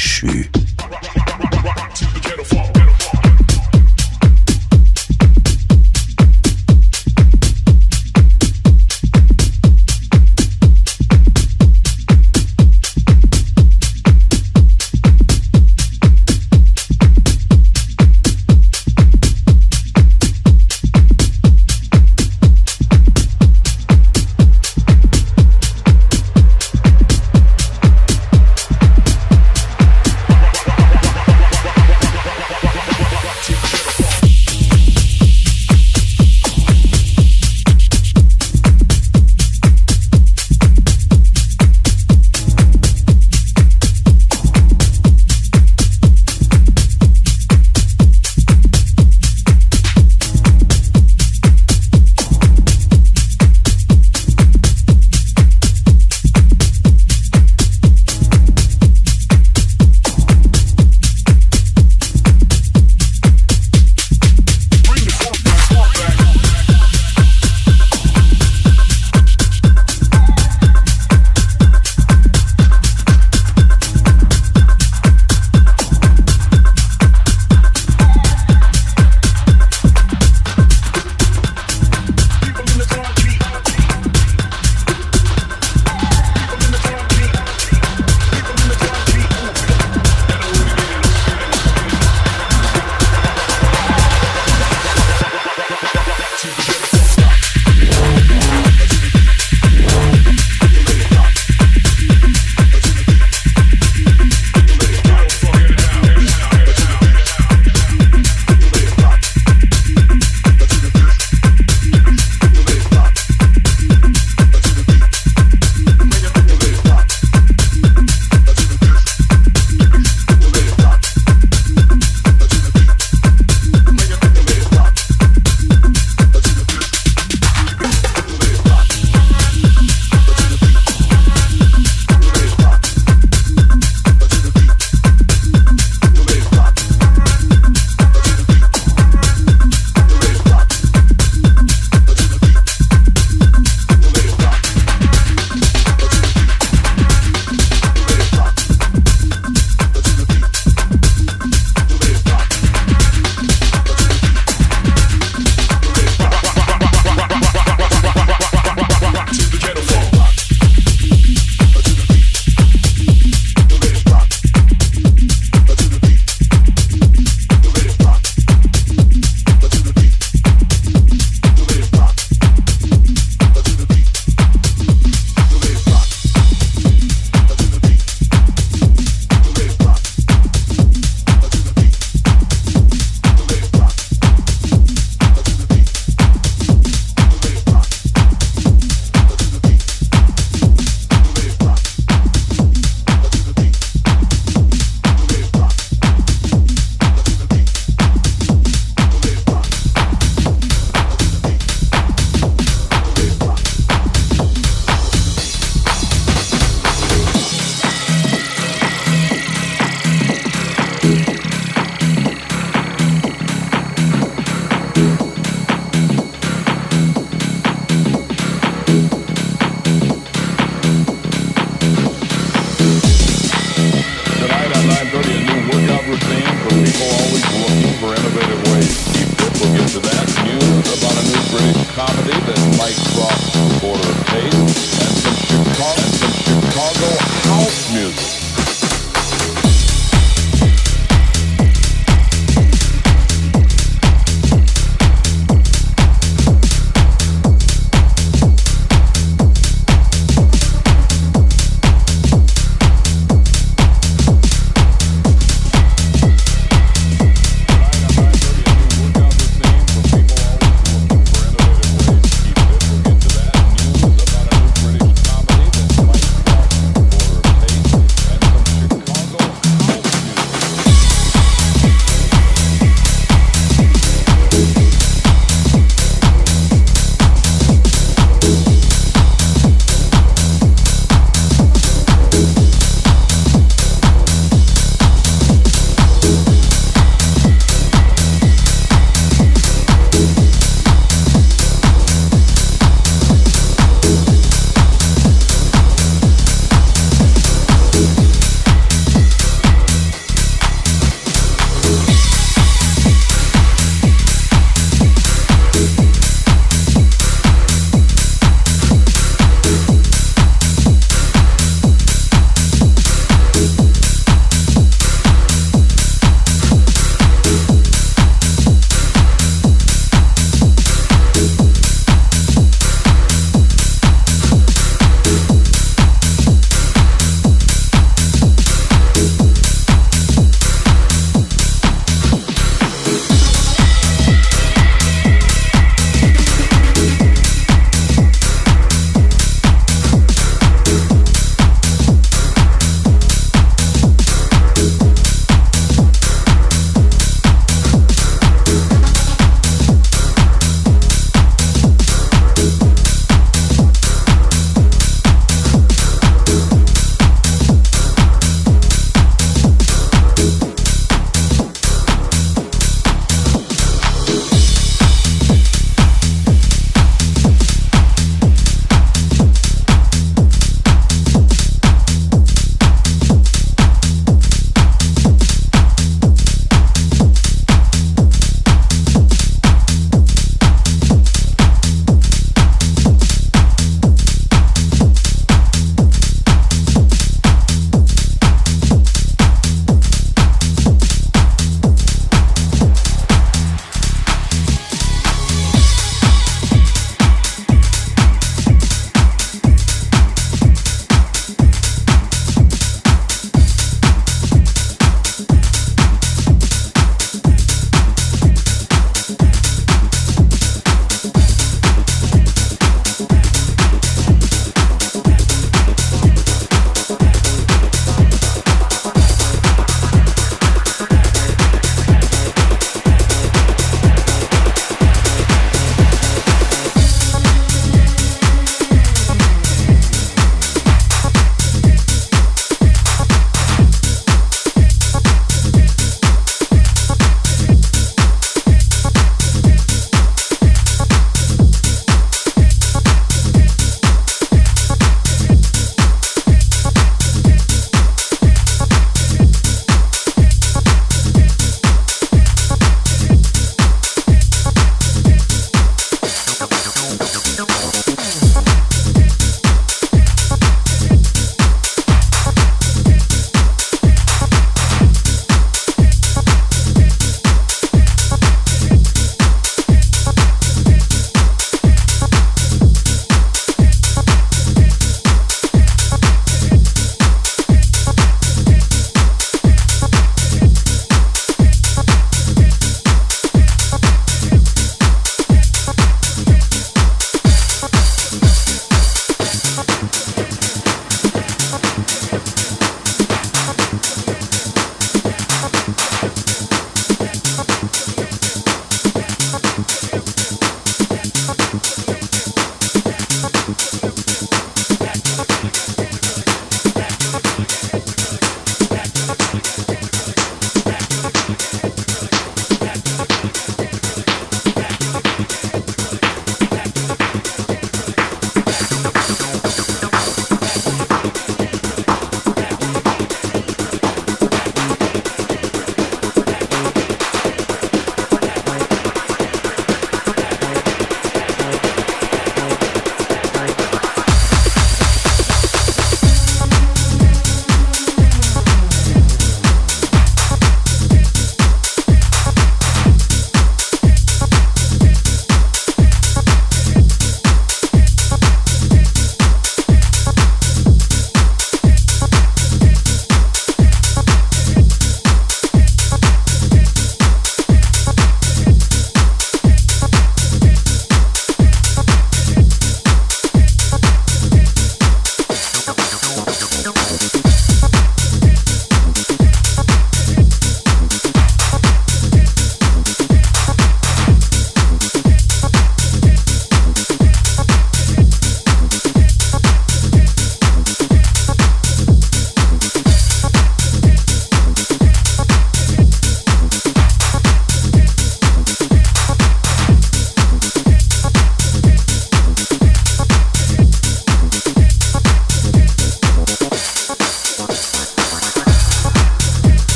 déchu.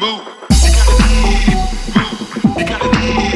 move. You gotta move. You gotta move.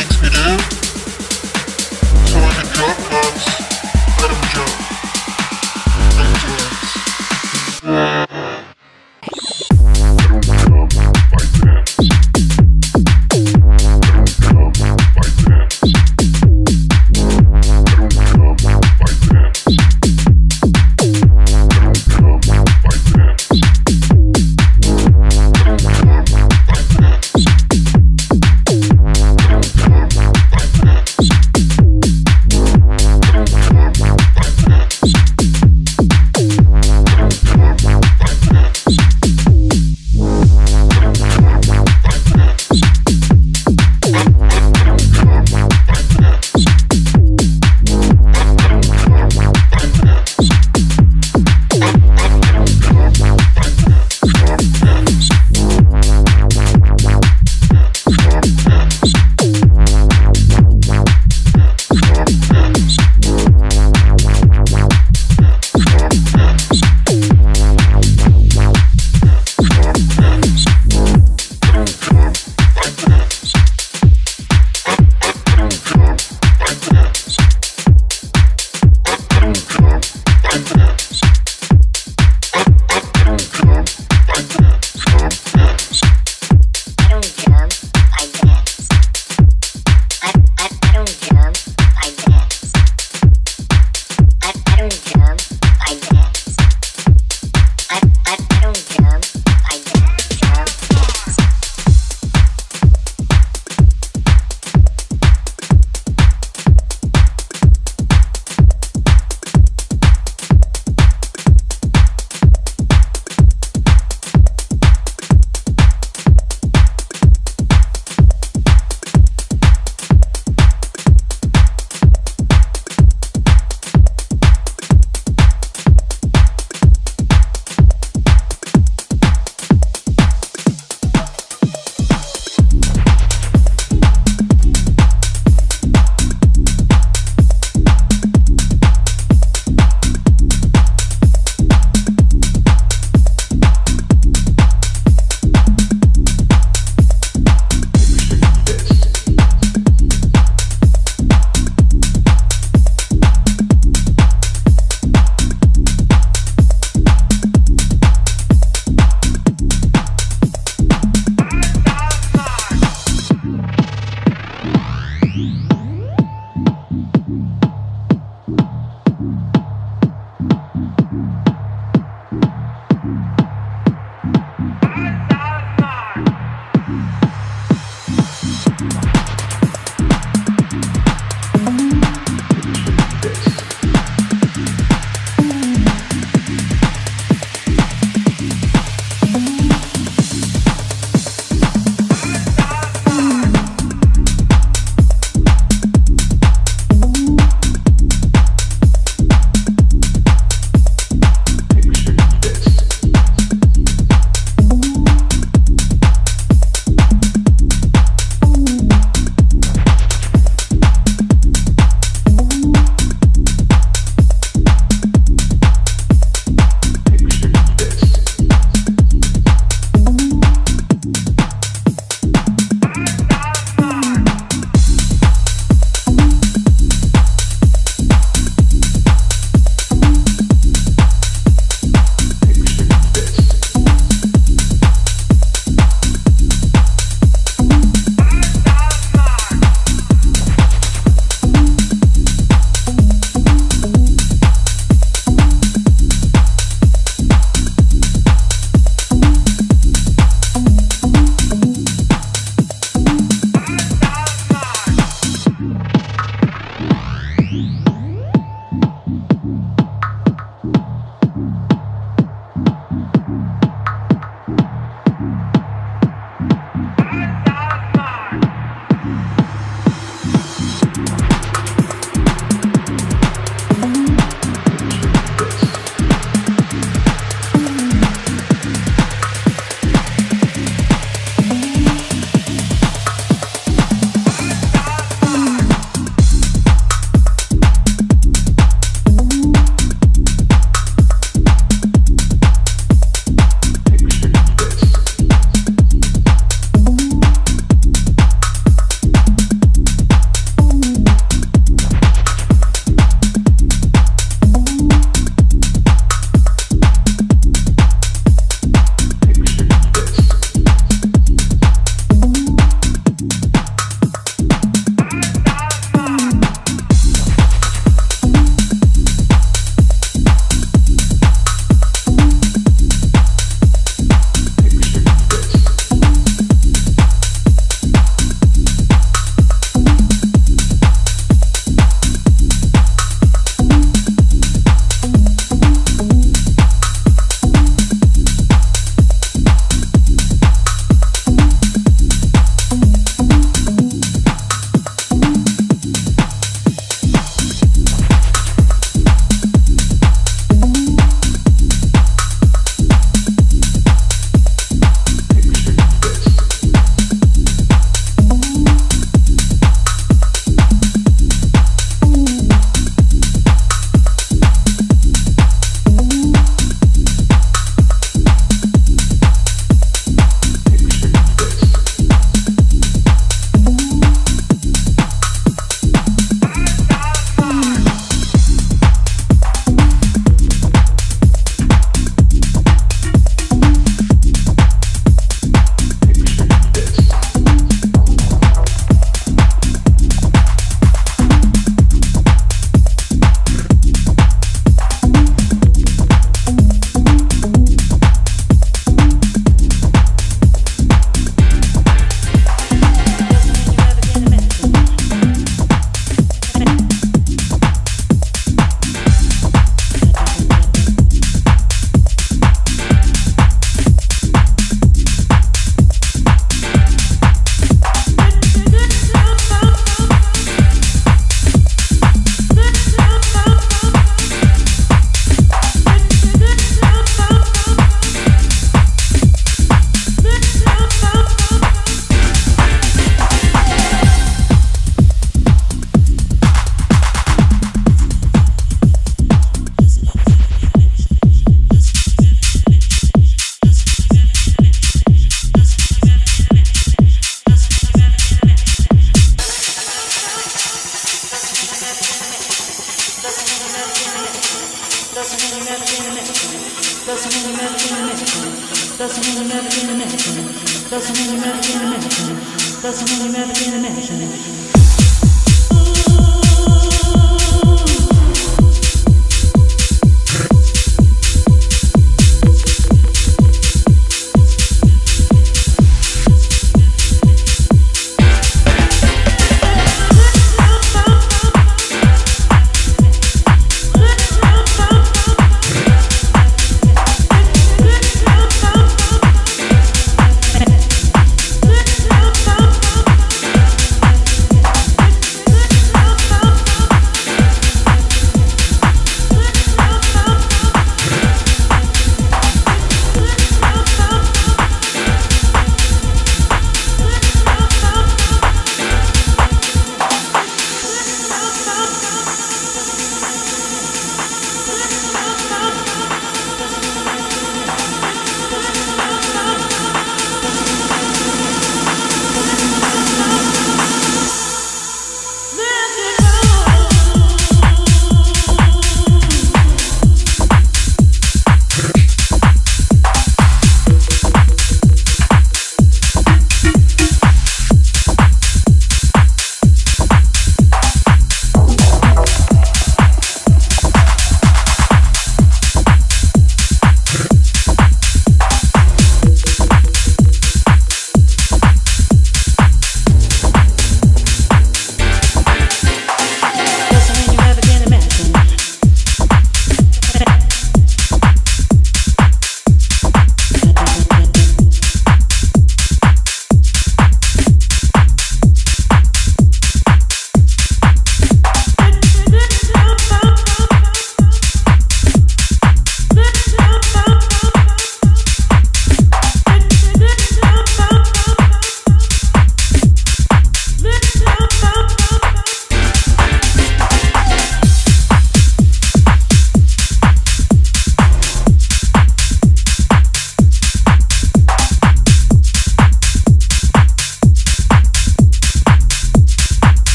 things we do so I can jump